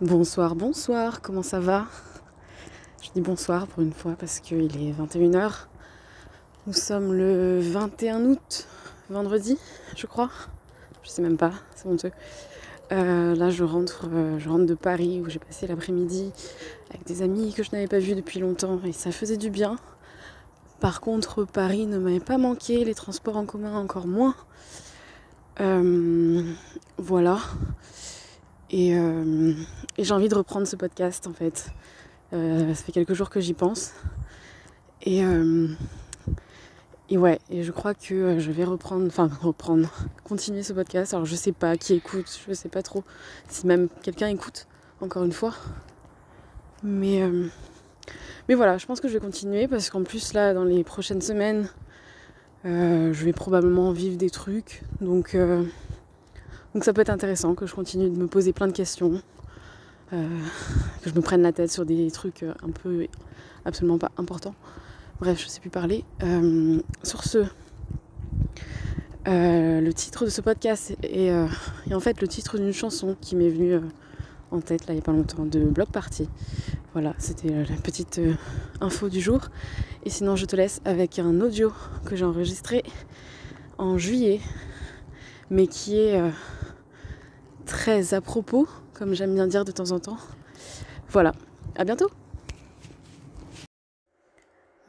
Bonsoir, bonsoir, comment ça va? Je dis bonsoir pour une fois parce qu'il est 21h. Nous sommes le 21 août, vendredi, je crois. Je sais même pas, c'est honteux. Euh, là, je rentre, euh, je rentre de Paris où j'ai passé l'après-midi avec des amis que je n'avais pas vus depuis longtemps et ça faisait du bien. Par contre, Paris ne m'avait pas manqué, les transports en commun encore moins. Euh, voilà. Euh, et, j'ai envie de reprendre ce podcast en fait. Euh, ça fait quelques jours que j'y pense. Et, euh, et ouais, et je crois que je vais reprendre, enfin reprendre, continuer ce podcast. Alors je sais pas qui écoute, je sais pas trop si même quelqu'un écoute, encore une fois. Mais, mais voilà, je pense que je vais continuer parce qu'en plus là, dans les prochaines semaines, je vais probablement vivre des trucs. Donc donc ça peut être intéressant que je continue de me poser plein de questions, euh, que je me prenne la tête sur des trucs euh, un peu absolument pas importants. Bref, je sais plus parler. Euh, sur ce, le titre de ce podcast est, en fait le titre d'une chanson qui m'est venue en tête là il n'y a pas longtemps de Block Party. Voilà, c'était la petite info du jour. Et sinon, je te laisse avec un audio que j'ai enregistré en juillet, mais qui est très à propos, comme j'aime bien dire de temps en temps. Voilà, à bientôt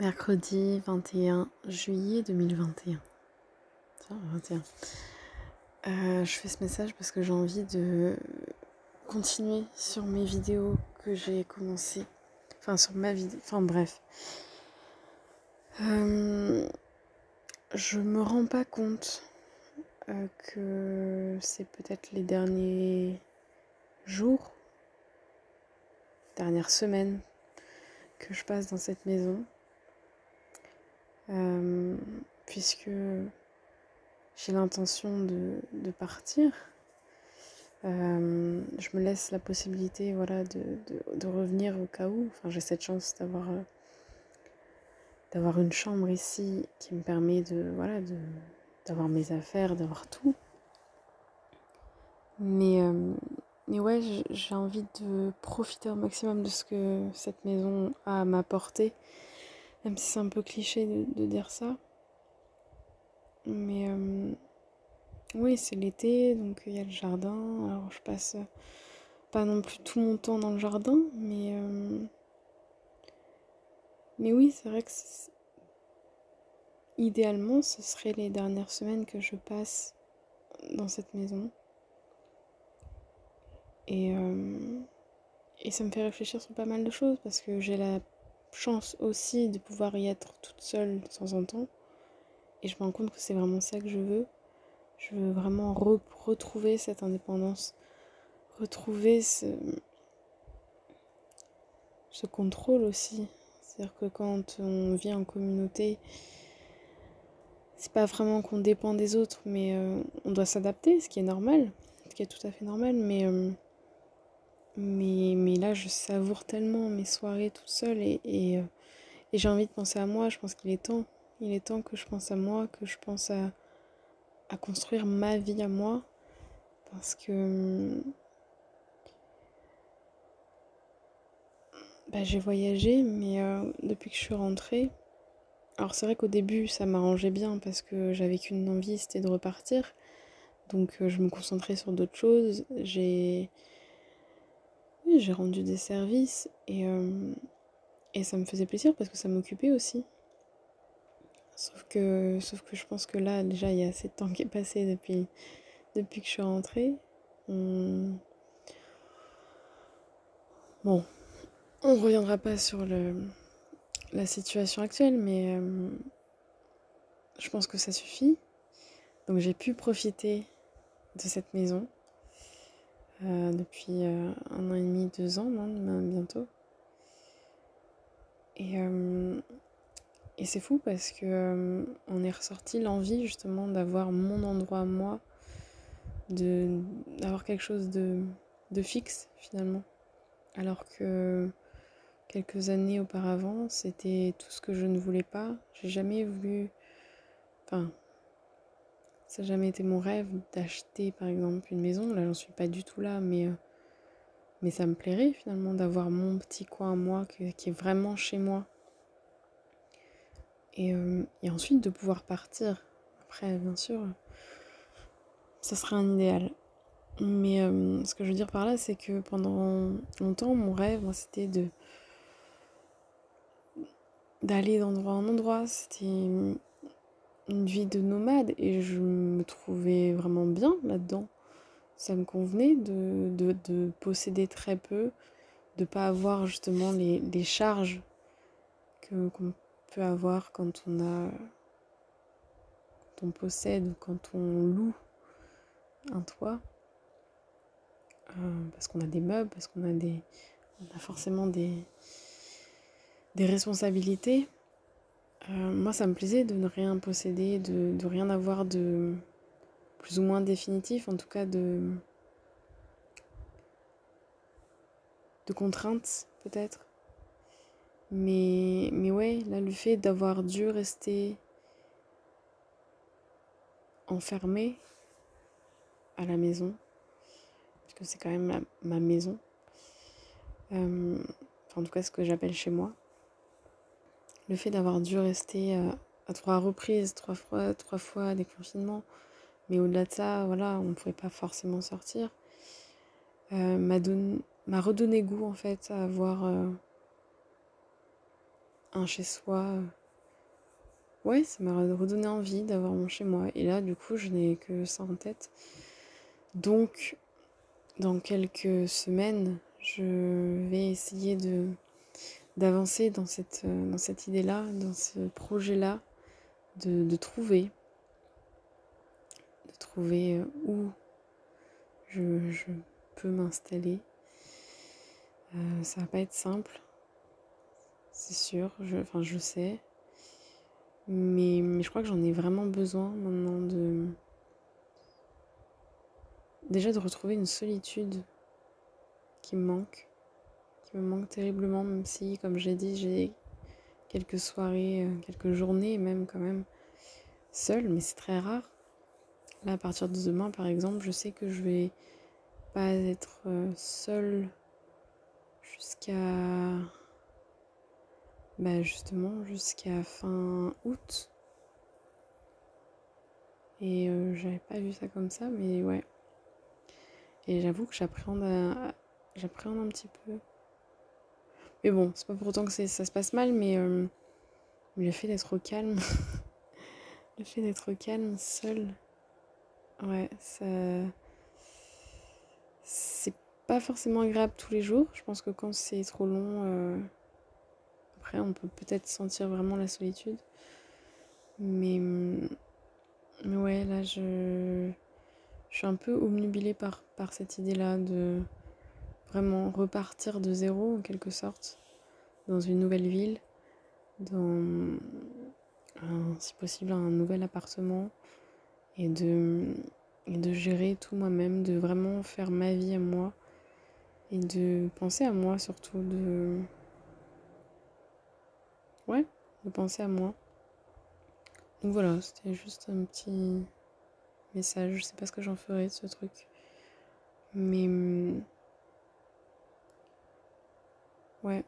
Mercredi 21 juillet 2021. Tiens, 21. Euh, je fais ce message parce que j'ai envie de continuer sur mes vidéos que j'ai commencé. Enfin, sur ma vidéo. Enfin, bref. Euh, je me rends pas compte euh, que c'est peut-être les derniers jours, dernières semaines que je passe dans cette maison. Euh, puisque j'ai l'intention de, partir. Euh, je me laisse la possibilité voilà, de, revenir au cas où. Enfin, j'ai cette chance d'avoir d'avoir une chambre ici qui me permet de, voilà, de, d'avoir mes affaires, d'avoir tout. Mais, euh, mais ouais, j'ai envie de profiter au maximum de ce que cette maison a à m'apporter. Même si c'est un peu cliché de, dire ça. Mais euh, oui, c'est l'été, donc il y a le jardin. Alors je passe pas non plus tout mon temps dans le jardin, mais... Euh, mais oui, c'est vrai que idéalement, ce serait les dernières semaines que je passe dans cette maison. Et, euh, et ça me fait réfléchir sur pas mal de choses parce que j'ai la chance aussi de pouvoir y être toute seule de temps en temps. Et je me rends compte que c'est vraiment ça que je veux. Je veux vraiment retrouver cette indépendance, retrouver ce, ce contrôle aussi. C'est-à-dire que quand on vit en communauté, c'est pas vraiment qu'on dépend des autres, mais euh, on doit s'adapter, ce qui est normal, ce qui est tout à fait normal, mais, euh, mais, mais, là je savoure tellement mes soirées toute seule et, euh, et, j'ai envie de penser à moi, je pense qu'il est temps, il est temps que je pense à moi, que je pense à, à construire ma vie à moi, parce que bah, j'ai voyagé, mais depuis que je suis rentrée, alors c'est vrai qu'au début ça m'arrangeait bien parce que j'avais qu'une envie, c'était de repartir. Donc euh, je me concentrais sur d'autres choses. J'ai oui, rendu des services et, euh, et ça me faisait plaisir parce que ça m'occupait aussi. Sauf que, sauf que je pense que là, déjà, il y a assez de temps qui est passé depuis, depuis que je suis rentrée. On... Bon, on reviendra pas sur le, la situation actuelle, mais euh, je pense que ça suffit. Donc j'ai pu profiter de cette maison euh, depuis euh, un an et demi, deux ans, bientôt. Et, et c'est fou parce que on est ressorti l'envie justement d'avoir mon endroit moi, d'avoir quelque chose de, de fixe finalement. Alors que quelques années auparavant, c'était tout ce que je ne voulais pas. J'ai jamais voulu. Enfin, ça n'a jamais été mon rêve d'acheter par exemple une maison. Là, j'en suis pas du tout là, mais, euh, Mais ça me plairait finalement d'avoir mon petit coin à moi qui est vraiment chez moi. Et, euh, et ensuite de pouvoir partir. Après, bien sûr, ça serait un idéal. Mais euh, ce que je veux dire par là, c'est que pendant longtemps, mon rêve, c'était de d'aller d'endroit en endroit. C'était une vie de nomade et je me trouvais vraiment bien là-dedans. Ça me convenait de, de, de, posséder très peu, de pas avoir justement les, charges qu'on peut avoir quand on a quand on possède ou quand on loue un toit. Euh, parce qu'on a des meubles, parce qu'on a des. On a forcément des, des responsabilités. Euh, moi, ça me plaisait de ne rien posséder, de, rien avoir de plus ou moins définitif, en tout cas de, de contraintes, peut-être. Mais, mais ouais, là, le fait d'avoir dû rester enfermé à la maison, puisque c'est quand même ma maison, euh, enfin, en tout cas ce que j'appelle chez moi, le fait d'avoir dû rester euh, à trois reprises, trois fois, trois fois des confinements, mais au-delà de ça, voilà, on ne pouvait pas forcément sortir, euh, m'a redonné goût en fait à avoir euh, un chez soi. Ouais, ça m'a redonné envie d'avoir mon chez moi. Et là, du coup, je n'ai que ça en tête. Donc, dans quelques semaines, je vais essayer de d'avancer dans cette, dans cette idée-là, dans ce projet-là, de, de, trouver, de trouver euh, où je, je peux m'installer. Euh, ça va pas être simple, c'est sûr, je, enfin je sais, mais, mais je crois que j'en ai vraiment besoin maintenant de déjà de retrouver une solitude qui me manque me manque terriblement, même si, comme j'ai dit, j'ai quelques soirées, euh, quelques journées même quand même seule, mais c'est très rare. Là, à partir de demain, par exemple, je sais que je vais pas être euh, seule jusqu'à. Bah, justement, jusqu'à fin août. Et euh, j'avais pas vu ça comme ça, mais ouais. Et j'avoue que j'appréhende j'appréhende un petit peu mais bon, c'est pas pour autant que ça se passe mal, mais, euh, le fait d'être au calme, le fait d'être au calme, seul, ouais, ça. C'est pas forcément agréable tous les jours. Je pense que quand c'est trop long, euh, après, on peut peut-être sentir vraiment la solitude. Mais, mais ouais, là, je, je suis un peu obnubilée par, par cette idée-là de vraiment repartir de zéro en quelque sorte, dans une nouvelle ville, dans un, si possible un nouvel appartement et de, et de gérer tout moi-même, de vraiment faire ma vie à moi et de penser à moi surtout, de... Ouais, de penser à moi. Donc voilà, c'était juste un petit message, je sais pas ce que j'en ferai de ce truc. Mais Ouais.